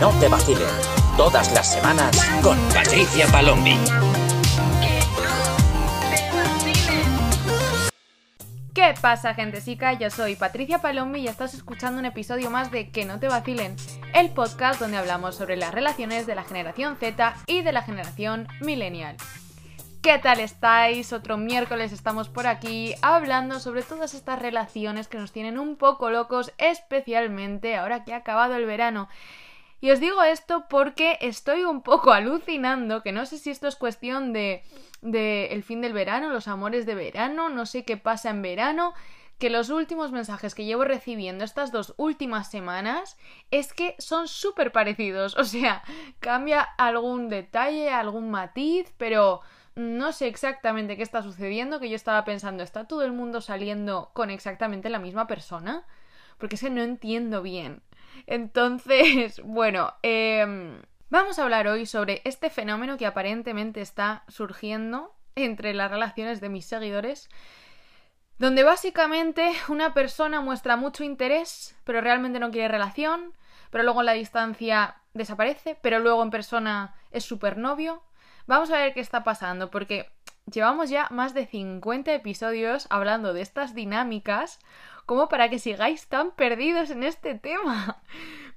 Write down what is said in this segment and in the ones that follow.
no te vacilen. Todas las semanas con Patricia Palombi. ¿Qué pasa, gentesica? Yo soy Patricia Palombi y estás escuchando un episodio más de Que no te vacilen, el podcast donde hablamos sobre las relaciones de la generación Z y de la generación millennial. ¿Qué tal estáis? Otro miércoles estamos por aquí hablando sobre todas estas relaciones que nos tienen un poco locos, especialmente ahora que ha acabado el verano. Y os digo esto porque estoy un poco alucinando, que no sé si esto es cuestión de, el fin del verano, los amores de verano, no sé qué pasa en verano, que los últimos mensajes que llevo recibiendo estas dos últimas semanas es que son súper parecidos, o sea, cambia algún detalle, algún matiz, pero no sé exactamente qué está sucediendo, que yo estaba pensando, ¿está todo el mundo saliendo con exactamente la misma persona? Porque es que no entiendo bien. Entonces, bueno, em, vamos a hablar hoy sobre este fenómeno que aparentemente está surgiendo entre las relaciones de mis seguidores, donde básicamente una persona muestra mucho interés, pero realmente no quiere relación, pero luego en la distancia desaparece, pero luego en persona es súper novio, Vamos a ver qué está pasando, porque llevamos ya más de 50 episodios hablando de estas dinámicas como para que sigáis tan perdidos en este tema.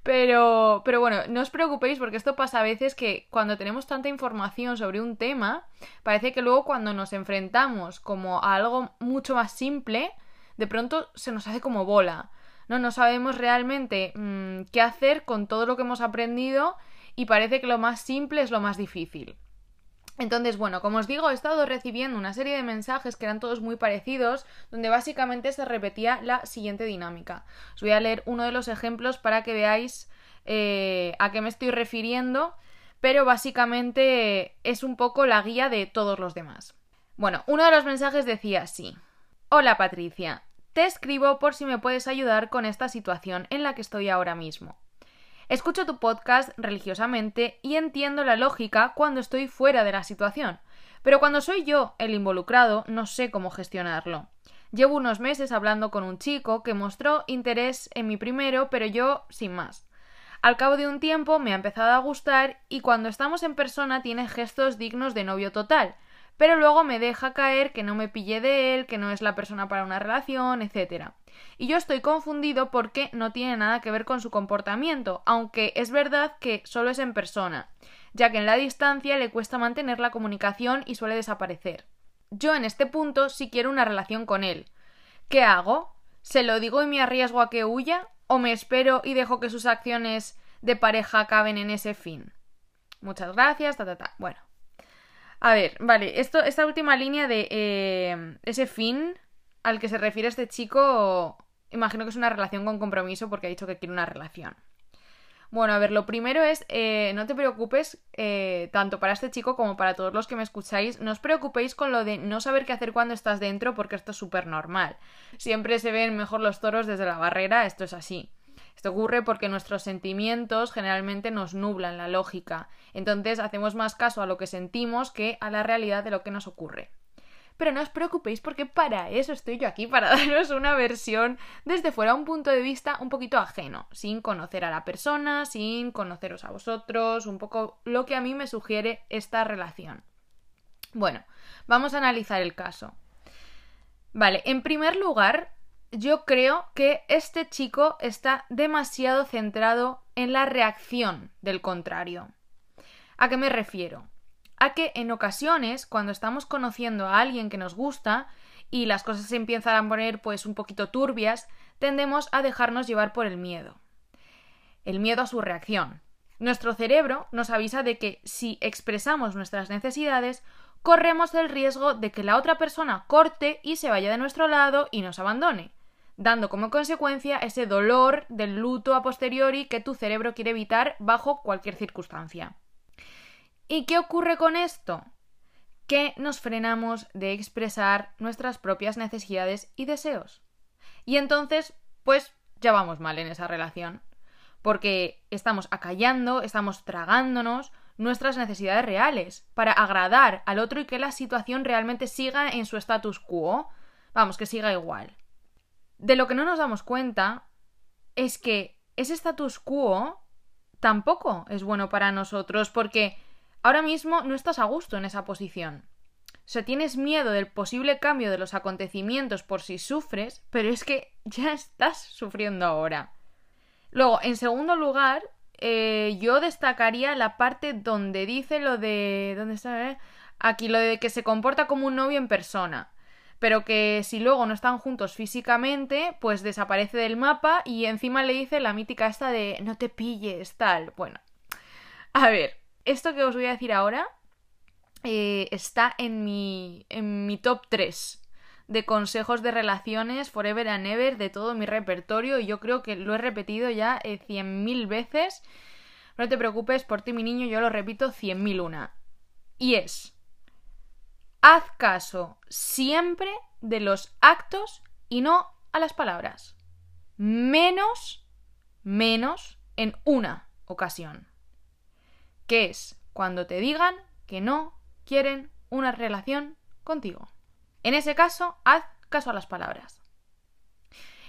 Pero, pero bueno, no os preocupéis porque esto pasa a veces que cuando tenemos tanta información sobre un tema, parece que luego cuando nos enfrentamos como a algo mucho más simple, de pronto se nos hace como bola. No, no sabemos realmente mm, qué hacer con todo lo que hemos aprendido y parece que lo más simple es lo más difícil. Entonces, bueno, como os digo, he estado recibiendo una serie de mensajes que eran todos muy parecidos, donde básicamente se repetía la siguiente dinámica. Os voy a leer uno de los ejemplos para que veáis eh, a qué me estoy refiriendo, pero básicamente es un poco la guía de todos los demás. Bueno, uno de los mensajes decía así. Hola Patricia, te escribo por si me puedes ayudar con esta situación en la que estoy ahora mismo. Escucho tu podcast religiosamente y entiendo la lógica cuando estoy fuera de la situación, pero cuando soy yo el involucrado no sé cómo gestionarlo. Llevo unos meses hablando con un chico que mostró interés en mi primero, pero yo sin más. Al cabo de un tiempo me ha empezado a gustar y cuando estamos en persona tiene gestos dignos de novio total, pero luego me deja caer que no me pille de él, que no es la persona para una relación, etc. Y yo estoy confundido porque no tiene nada que ver con su comportamiento, aunque es verdad que solo es en persona, ya que en la distancia le cuesta mantener la comunicación y suele desaparecer. Yo en este punto sí quiero una relación con él. ¿Qué hago? ¿Se lo digo y me arriesgo a que huya? ¿O me espero y dejo que sus acciones de pareja acaben en ese fin? Muchas gracias, ta ta ta. Bueno, a ver, vale, esto, esta última línea de eh, ese fin al que se refiere este chico, imagino que es una relación con compromiso porque ha dicho que quiere una relación. Bueno, a ver, lo primero es, eh, no te preocupes, eh, tanto para este chico como para todos los que me escucháis, no os preocupéis con lo de no saber qué hacer cuando estás dentro porque esto es súper normal. Siempre se ven mejor los toros desde la barrera, esto es así. Esto ocurre porque nuestros sentimientos generalmente nos nublan la lógica, entonces hacemos más caso a lo que sentimos que a la realidad de lo que nos ocurre. Pero no os preocupéis porque para eso estoy yo aquí, para daros una versión desde fuera, un punto de vista un poquito ajeno, sin conocer a la persona, sin conoceros a vosotros, un poco lo que a mí me sugiere esta relación. Bueno, vamos a analizar el caso. Vale, en primer lugar, yo creo que este chico está demasiado centrado en la reacción del contrario. ¿A qué me refiero? A que en ocasiones, cuando estamos conociendo a alguien que nos gusta y las cosas se empiezan a poner pues un poquito turbias, tendemos a dejarnos llevar por el miedo. El miedo a su reacción. Nuestro cerebro nos avisa de que si expresamos nuestras necesidades, corremos el riesgo de que la otra persona corte y se vaya de nuestro lado y nos abandone dando como consecuencia ese dolor del luto a posteriori que tu cerebro quiere evitar bajo cualquier circunstancia. ¿Y qué ocurre con esto? Que nos frenamos de expresar nuestras propias necesidades y deseos. Y entonces, pues ya vamos mal en esa relación. Porque estamos acallando, estamos tragándonos nuestras necesidades reales para agradar al otro y que la situación realmente siga en su status quo. Vamos, que siga igual. De lo que no nos damos cuenta es que ese status quo tampoco es bueno para nosotros porque ahora mismo no estás a gusto en esa posición. O sea, tienes miedo del posible cambio de los acontecimientos por si sufres, pero es que ya estás sufriendo ahora. Luego, en segundo lugar, eh, yo destacaría la parte donde dice lo de... ¿Dónde está? Eh? Aquí lo de que se comporta como un novio en persona. Pero que si luego no están juntos físicamente, pues desaparece del mapa y encima le dice la mítica esta de no te pilles, tal. Bueno. A ver, esto que os voy a decir ahora eh, está en mi, en mi top 3 de consejos de relaciones forever and ever de todo mi repertorio y yo creo que lo he repetido ya eh, cien mil veces. No te preocupes por ti, mi niño, yo lo repito cien mil una. Y es, haz caso siempre de los actos y no a las palabras. Menos, menos en una ocasión. Que es cuando te digan que no quieren una relación contigo. En ese caso, haz caso a las palabras.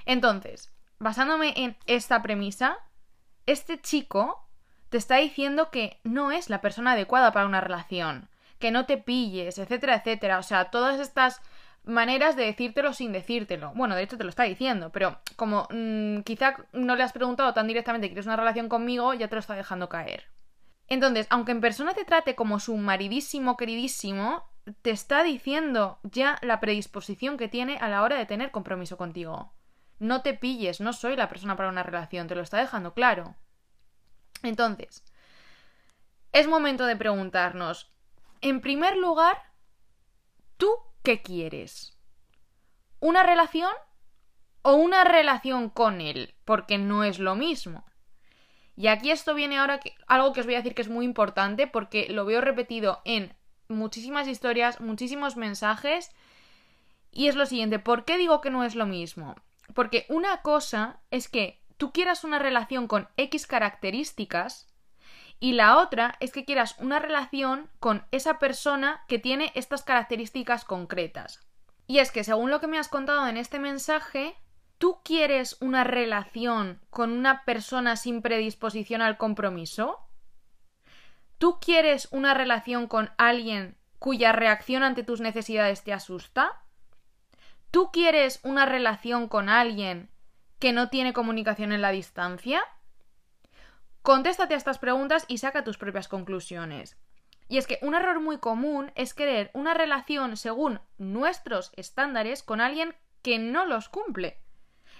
Entonces, basándome en esta premisa, este chico te está diciendo que no es la persona adecuada para una relación, que no te pilles, etcétera, etcétera. O sea, todas estas maneras de decírtelo sin decírtelo. Bueno, de hecho te lo está diciendo, pero como mm, quizá no le has preguntado tan directamente quieres una relación conmigo, ya te lo está dejando caer. Entonces, aunque en persona te trate como su maridísimo queridísimo, te está diciendo ya la predisposición que tiene a la hora de tener compromiso contigo. No te pilles, no soy la persona para una relación, te lo está dejando claro. Entonces, es momento de preguntarnos, en primer lugar, ¿tú qué quieres? ¿Una relación o una relación con él? Porque no es lo mismo. Y aquí esto viene ahora que, algo que os voy a decir que es muy importante porque lo veo repetido en muchísimas historias, muchísimos mensajes. Y es lo siguiente, ¿por qué digo que no es lo mismo? Porque una cosa es que tú quieras una relación con X características y la otra es que quieras una relación con esa persona que tiene estas características concretas. Y es que según lo que me has contado en este mensaje, ¿tú quieres una relación con una persona sin predisposición al compromiso? ¿Tú quieres una relación con alguien cuya reacción ante tus necesidades te asusta? ¿Tú quieres una relación con alguien que no tiene comunicación en la distancia? Contéstate a estas preguntas y saca tus propias conclusiones. Y es que un error muy común es querer una relación según nuestros estándares con alguien que no los cumple.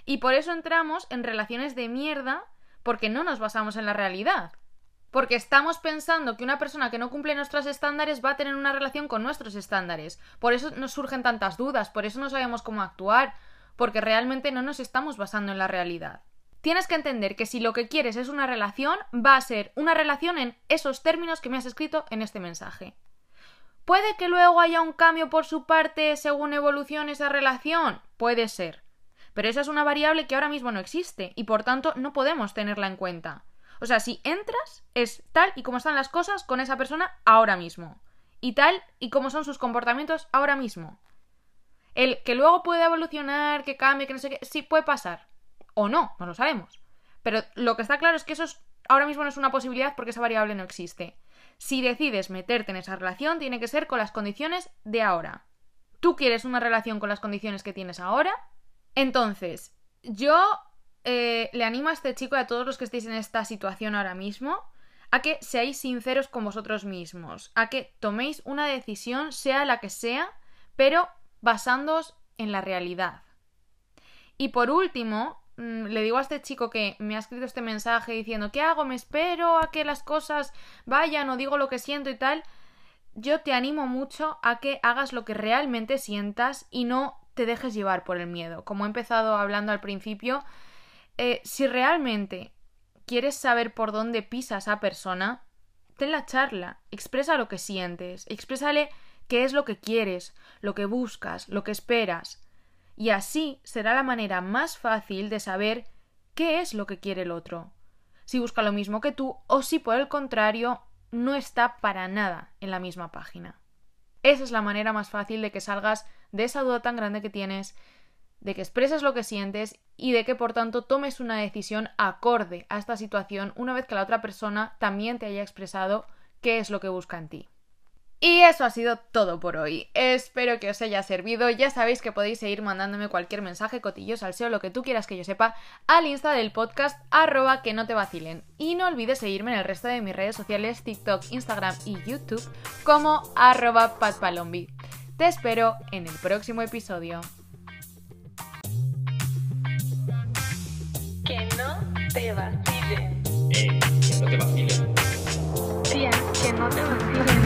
Y por eso entramos en relaciones de mierda porque no nos basamos en la realidad porque estamos pensando que una persona que no cumple nuestros estándares va a tener una relación con nuestros estándares. Por eso nos surgen tantas dudas, por eso no sabemos cómo actuar, porque realmente no nos estamos basando en la realidad. Tienes que entender que si lo que quieres es una relación, va a ser una relación en esos términos que me has escrito en este mensaje. ¿Puede que luego haya un cambio por su parte según evolucione esa relación? Puede ser. Pero esa es una variable que ahora mismo no existe y por tanto no podemos tenerla en cuenta. O sea, si entras, es tal y como están las cosas con esa persona ahora mismo. Y tal y como son sus comportamientos ahora mismo. El que luego puede evolucionar, que cambie, que no sé qué, sí puede pasar. O no, no lo sabemos. Pero lo que está claro es que eso ahora mismo no es una posibilidad porque esa variable no existe. Si decides meterte en esa relación, tiene que ser con las condiciones de ahora. ¿Tú quieres una relación con las condiciones que tienes ahora? Entonces, yo eh, le animo a este chico y a todos los que estéis en esta situación ahora mismo a que seáis sinceros con vosotros mismos, a que toméis una decisión, sea la que sea, pero basándoos en la realidad. Y por último, le digo a este chico que me ha escrito este mensaje diciendo ¿qué hago? ¿Me espero a que las cosas vayan o digo lo que siento y tal? Yo te animo mucho a que hagas lo que realmente sientas y no te dejes llevar por el miedo. Como he empezado hablando al principio, eh, si realmente quieres saber por dónde pisa esa persona, ten la charla, expresa lo que sientes, exprésale qué es lo que quieres, lo que buscas, lo que esperas. Y así será la manera más fácil de saber qué es lo que quiere el otro. Si busca lo mismo que tú o si por el contrario no está para nada en la misma página. Esa es la manera más fácil de que salgas de esa duda tan grande que tienes de que expreses lo que sientes y de que por tanto tomes una decisión acorde a esta situación una vez que la otra persona también te haya expresado qué es lo que busca en ti. Y eso ha sido todo por hoy. Espero que os haya servido. Ya sabéis que podéis seguir mandándome cualquier mensaje, cotillos, al SEO, lo que tú quieras que yo sepa, al insta del podcast, arroba que no te vacilen. Y no olvides seguirme en el resto de mis redes sociales, TikTok, Instagram y YouTube, como arroba patpalombi. Te espero en el próximo episodio. Que no te vacilen. Eh, que no te vacilen. Tía, que no te vacilen.